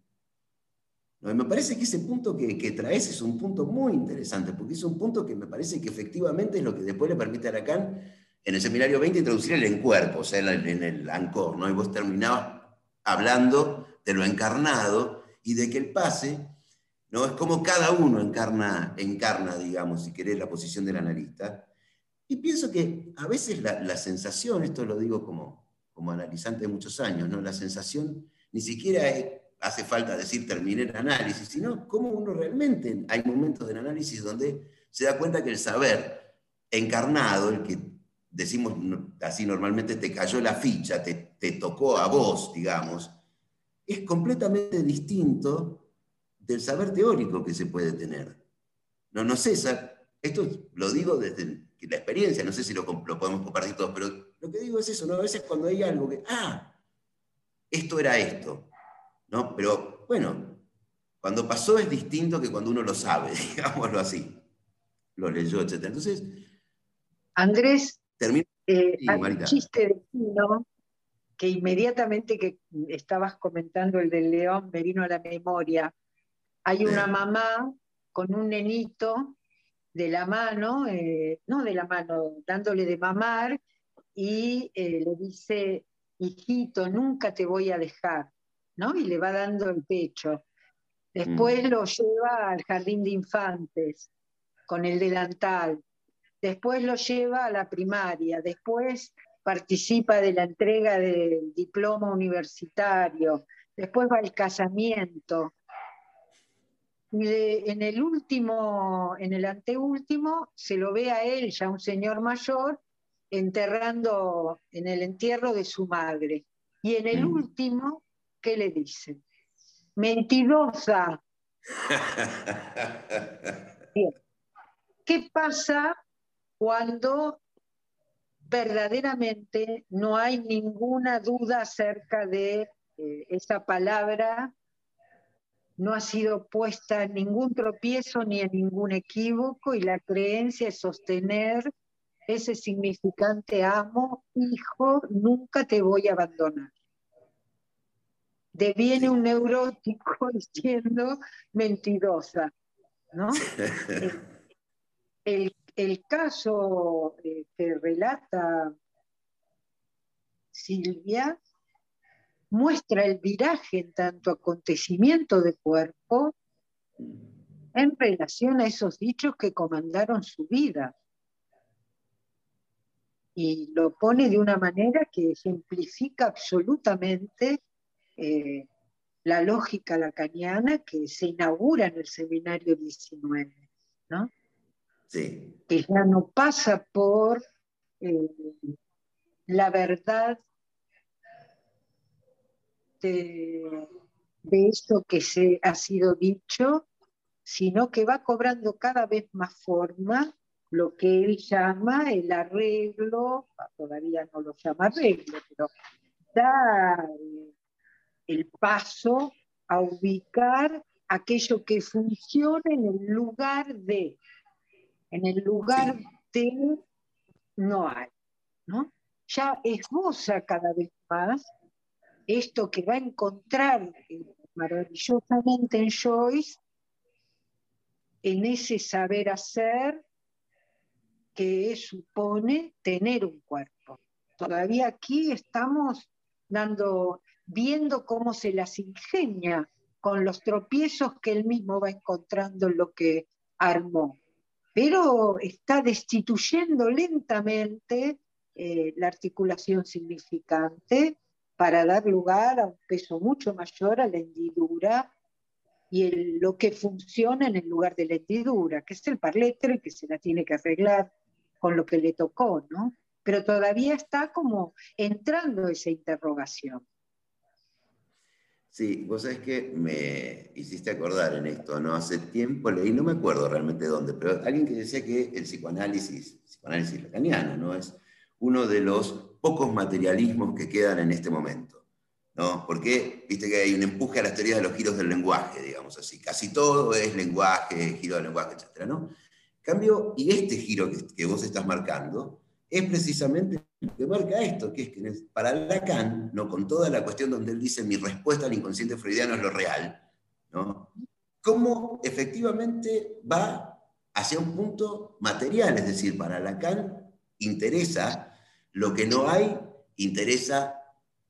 Speaker 4: me parece que ese punto que, que, traes es un punto muy interesante, porque es un punto que me parece que efectivamente es lo que después le permite a Lacan en el seminario 20 introducir el encuerpo, o sea, en el ancor, ¿no? Y vos terminabas hablando de lo encarnado y de que el pase, ¿no? Es como cada uno encarna, encarna digamos, si querés, la posición del analista. Y pienso que a veces la, la sensación, esto lo digo como, como analizante de muchos años, ¿no? La sensación ni siquiera hace falta decir terminé el análisis, sino cómo uno realmente, hay momentos del análisis donde se da cuenta que el saber encarnado, el que decimos así normalmente, te cayó la ficha, te, te tocó a vos, digamos, es completamente distinto del saber teórico que se puede tener. No, no sé, esto lo digo desde la experiencia, no sé si lo, lo, podemos compartir todos, pero lo que digo es eso, ¿no? A veces cuando hay algo que, ah, esto era esto, ¿no? Pero bueno, cuando pasó es distinto que cuando uno lo sabe, digámoslo así, lo leyó, etc. Entonces...
Speaker 3: Andrés, eh, hay un chiste de Pino que inmediatamente que estabas comentando el del león me vino a la memoria. Hay una mamá con un nenito de la mano, eh, no de la mano, dándole de mamar, y eh, le dice, hijito, nunca te voy a dejar, ¿no? Y le va dando el pecho. Después mm. lo lleva al jardín de infantes con el delantal. Después lo lleva a la primaria. Después participa de la entrega del diploma universitario. Después va al casamiento. Y en el último, en el anteúltimo, se lo ve a él, ya un señor mayor, enterrando en el entierro de su madre. Y en el mm. último, ¿qué le dice? Mentirosa. ¿Qué pasa cuando verdaderamente no hay ninguna duda acerca de eh, esa palabra no ha sido puesta en ningún tropiezo ni en ningún equívoco y la creencia es sostener ese significante amo, hijo, nunca te voy a abandonar. Deviene un neurótico diciendo mentirosa, ¿no? el, el, caso eh, que relata Silvia muestra el viraje en tanto acontecimiento de cuerpo en relación a esos dichos que comandaron su vida. Y lo pone de una manera que ejemplifica absolutamente eh, la lógica lacaniana que se inaugura en el seminario 19, ¿no? Que ya no pasa por eh, la verdad de, esto que se ha sido dicho, sino que va cobrando cada vez más forma lo que él llama el arreglo, todavía no lo llama arreglo, pero da el paso a ubicar aquello que funciona en el lugar de, en el lugar de no hay, ¿no? Ya esboza cada vez más esto que va a encontrar maravillosamente en Joyce, en ese saber hacer que supone tener un cuerpo. Todavía aquí estamos dando, viendo cómo se las ingenia con los tropiezos que él mismo va encontrando en lo que armó. Pero está destituyendo lentamente eh, la articulación significante para dar lugar a un peso mucho mayor a la hendidura y lo que funciona en el lugar de la hendidura, que es el parlétero y que se la tiene que arreglar con lo que le tocó, ¿no? Pero todavía está como entrando esa interrogación.
Speaker 4: Sí, vos sabés que me hiciste acordar en esto, ¿no? Hace tiempo leí, no me acuerdo realmente dónde, pero alguien que decía que el psicoanálisis, psicoanálisis lacaniano, ¿no? Es uno de los pocos materialismos que quedan en este momento. ¿no? Porque viste que hay un empuje a las teorías de los giros del lenguaje, digamos así. Casi todo es lenguaje, giro del lenguaje, etc. ¿no? Cambio, y este giro que, vos estás marcando es precisamente lo que marca esto, que es que para Lacan, ¿no? con toda la cuestión donde él dice mi respuesta al inconsciente freudiano es lo real, ¿no? cómo efectivamente va hacia un punto material, es decir, para Lacan interesa lo que no hay interesa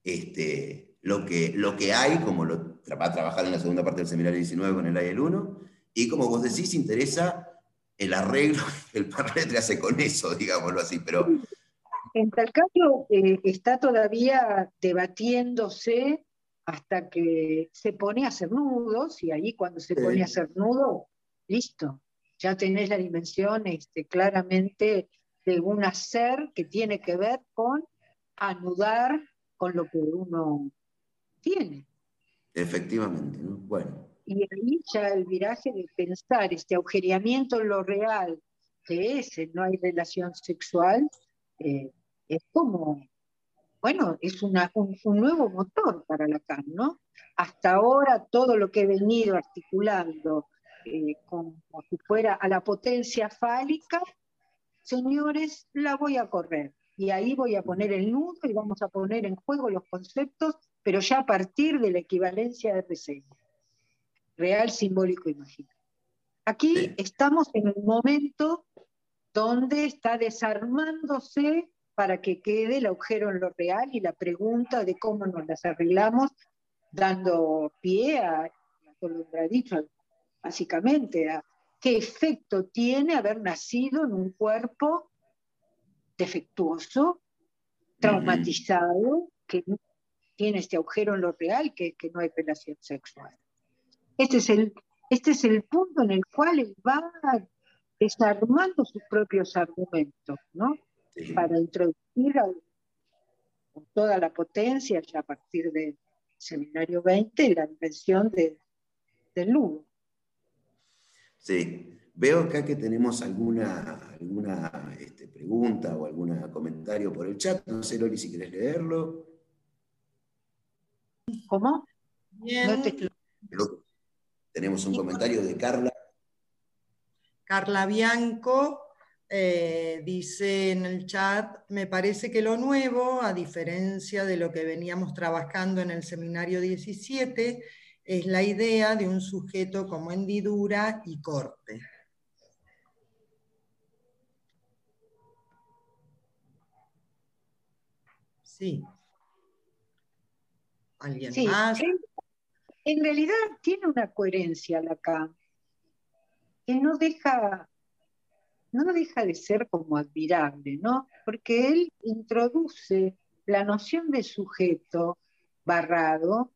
Speaker 4: este, lo, que, lo que hay, como lo va a trabajar en la segunda parte del seminario 19 con el el 1, y como vos decís, interesa el arreglo que el Parletre hace con eso, digámoslo así, pero...
Speaker 3: En tal caso, eh, está todavía debatiéndose hasta que se pone a hacer nudos, y ahí cuando se pone a hacer nudo, listo, ya tenés la dimensión este, claramente de un hacer que tiene que ver con anudar con lo que uno tiene.
Speaker 4: Efectivamente, ¿no? Bueno.
Speaker 3: Y ahí ya el viraje de pensar este agujereamiento en lo real, que es, no hay relación sexual, eh, es como, bueno, es una, un, nuevo motor para Lacan, ¿no? Hasta ahora todo lo que he venido articulando eh, como si fuera a la potencia fálica, señores, la voy a correr. Y ahí voy a poner el nudo y vamos a poner en juego los conceptos, pero ya a partir de la equivalencia de reseña. Real, simbólico, imaginario. Aquí estamos en un momento donde está desarmándose para que quede el agujero en lo real y la pregunta de cómo nos las arreglamos, dando pie a, lo que ha dicho, básicamente, a qué efecto tiene haber nacido en un cuerpo defectuoso, traumatizado, que tiene este agujero en lo real, que, que no hay relación sexual. Este es, el, este es el punto en el cual él va desarmando sus propios argumentos, ¿no? Para introducir con toda la potencia, ya a partir del seminario 20, la invención de, del Lugo.
Speaker 4: Sí, veo acá que tenemos alguna, alguna este, pregunta o algún comentario por el chat. No sé, Loli, si quieres leerlo.
Speaker 3: ¿Cómo?
Speaker 4: Tenemos un comentario de Carla.
Speaker 2: Carla Bianco eh, dice en el chat, me parece que lo nuevo, a diferencia de lo que veníamos trabajando en el seminario 17, es la idea de un sujeto como hendidura y corte. Sí. ¿Alguien más?
Speaker 3: En, realidad tiene una coherencia acá, que no deja, no deja de ser como admirable, ¿no? Porque él introduce la noción de sujeto barrado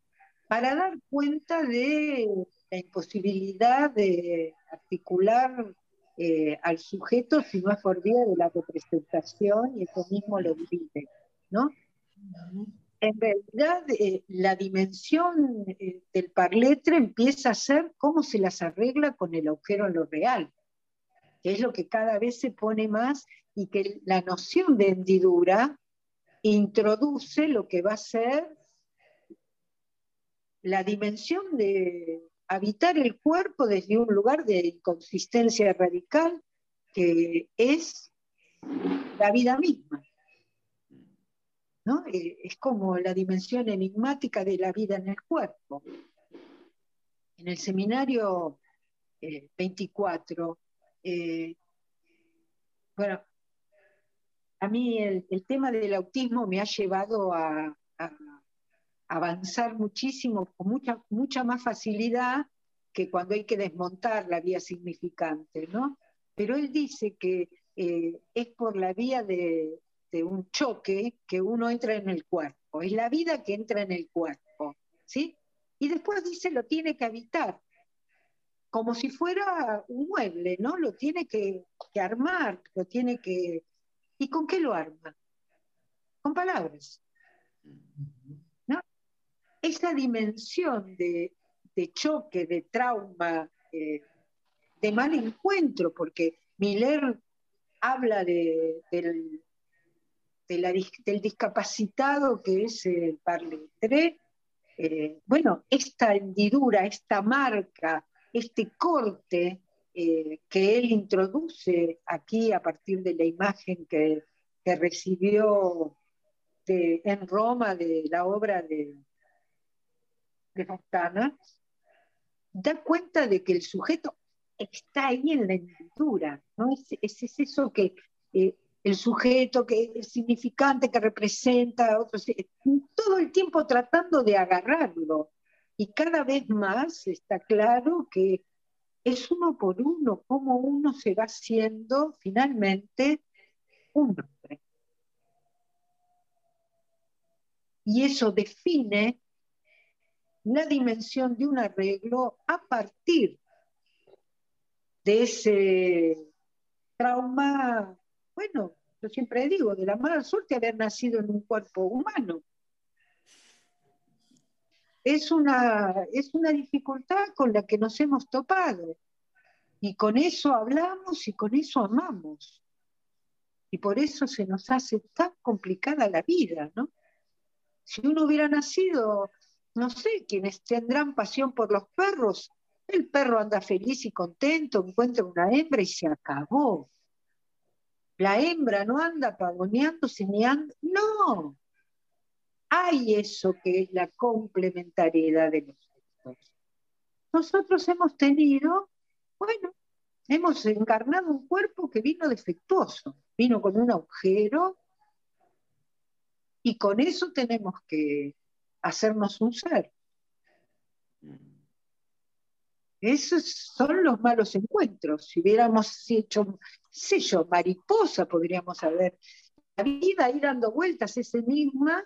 Speaker 3: para dar cuenta de la imposibilidad de articular eh, al sujeto si no es por vía de la representación y eso mismo lo divide, ¿no? En realidad, eh, la dimensión eh, del parletre empieza a ser cómo se las arregla con el agujero en lo real, que es lo que cada vez se pone más y que la noción de hendidura introduce lo que va a ser la dimensión de habitar el cuerpo desde un lugar de inconsistencia radical que es la vida misma. Eh, es como la dimensión enigmática de la vida en el cuerpo. En el seminario 24, eh, eh, bueno, a mí el, tema del autismo me ha llevado a avanzar muchísimo, con mucha, mucha más facilidad que cuando hay que desmontar la vía significante, ¿no? Pero él dice que eh, es por la vía de, de, un choque que uno entra en el cuerpo, es la vida que entra en el cuerpo, ¿sí? Y después dice lo tiene que habitar, como si fuera un mueble, ¿no? Lo tiene que, armar, lo tiene que... ¿Y con qué lo arma? Con palabras esa dimensión de, choque, de trauma, eh, de mal encuentro, porque Miller habla de, del, del discapacitado que es el parletre, eh, bueno, esta hendidura, esta marca, este corte eh, que él introduce aquí a partir de la imagen que, recibió en Roma de la obra de, Fontana, da cuenta de que el sujeto está ahí en la hendidura, ¿no? Es, es, eso que eh, el sujeto que es significante, que representa otros, eh, todo el tiempo tratando de agarrarlo. Y cada vez más está claro que es uno por uno, como uno se va haciendo finalmente un hombre. Y eso define la dimensión de un arreglo a partir de ese trauma, bueno, yo siempre digo, de la mala suerte haber nacido en un cuerpo humano. Es una, es una dificultad con la que nos hemos topado. Y con eso hablamos y con eso amamos. Y por eso se nos hace tan complicada la vida, ¿no? Si uno hubiera nacido, no sé, quienes tendrán pasión por los perros, el perro anda feliz y contento, encuentra una hembra y se acabó. La hembra no anda pavoneándose ni anda. No. Hay eso que es la complementariedad de nosotros. Nosotros hemos tenido, bueno, hemos encarnado un cuerpo que vino defectuoso, vino con un agujero y con eso tenemos que hacernos un ser. Esos son los malos encuentros. Si hubiéramos hecho, sé yo, mariposa, podríamos haber. La vida ahí dando vueltas, ese enigma,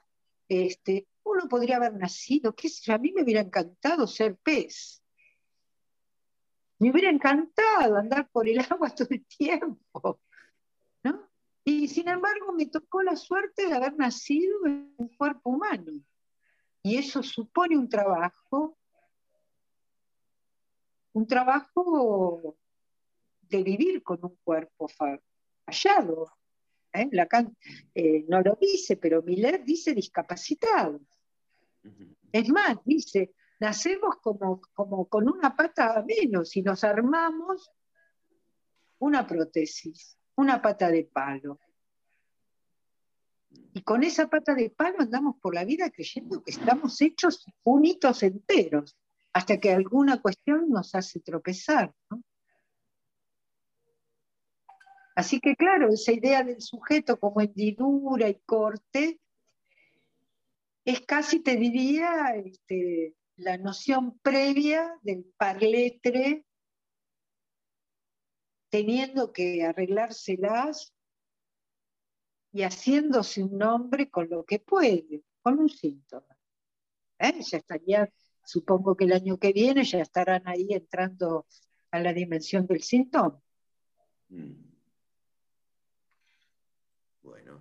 Speaker 3: este, uno podría haber nacido, qué sé a mí me hubiera encantado ser pez. Me hubiera encantado andar por el agua todo el tiempo. ¿no? Y sin embargo me tocó la suerte de haber nacido en un cuerpo humano. Y eso supone un trabajo un trabajo de vivir con un cuerpo fallado. ¿eh? Lacan eh, no lo dice, pero Miller dice discapacitado. Es más, dice, nacemos como, como con una pata menos y nos armamos una prótesis, una pata de palo. Y con esa pata de palo andamos por la vida creyendo que estamos hechos unitos enteros hasta que alguna cuestión nos hace tropezar. Así que claro, esa idea del sujeto como hendidura y corte es casi, te diría, este, la noción previa del parletre teniendo que arreglárselas y haciéndose un nombre con lo que puede, con un síntoma. ¿Eh? Ya estaría Supongo que el año que viene ya estarán ahí entrando a la dimensión del síntoma. Mm.
Speaker 4: Bueno,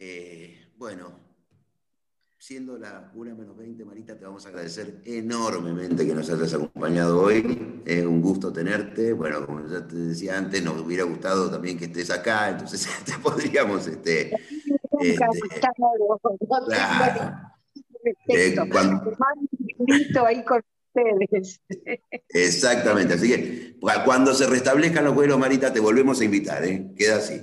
Speaker 4: eh, bueno, siendo la 1 menos 20, Marita, te vamos a agradecer enormemente que nos hayas acompañado hoy. Es un gusto tenerte. Bueno, como ya te decía antes, nos hubiera gustado también que estés acá, entonces te podríamos... Este, este,
Speaker 3: eh, cuando, ahí con ustedes.
Speaker 4: Exactamente, así que cuando se restablezcan los vuelos, Marita, te volvemos a invitar, ¿eh? Queda así.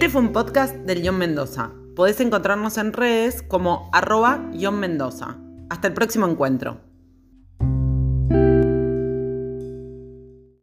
Speaker 1: Este fue un podcast del Guión Mendoza. Podés encontrarnos en redes como arroba Mendoza. Hasta el próximo encuentro.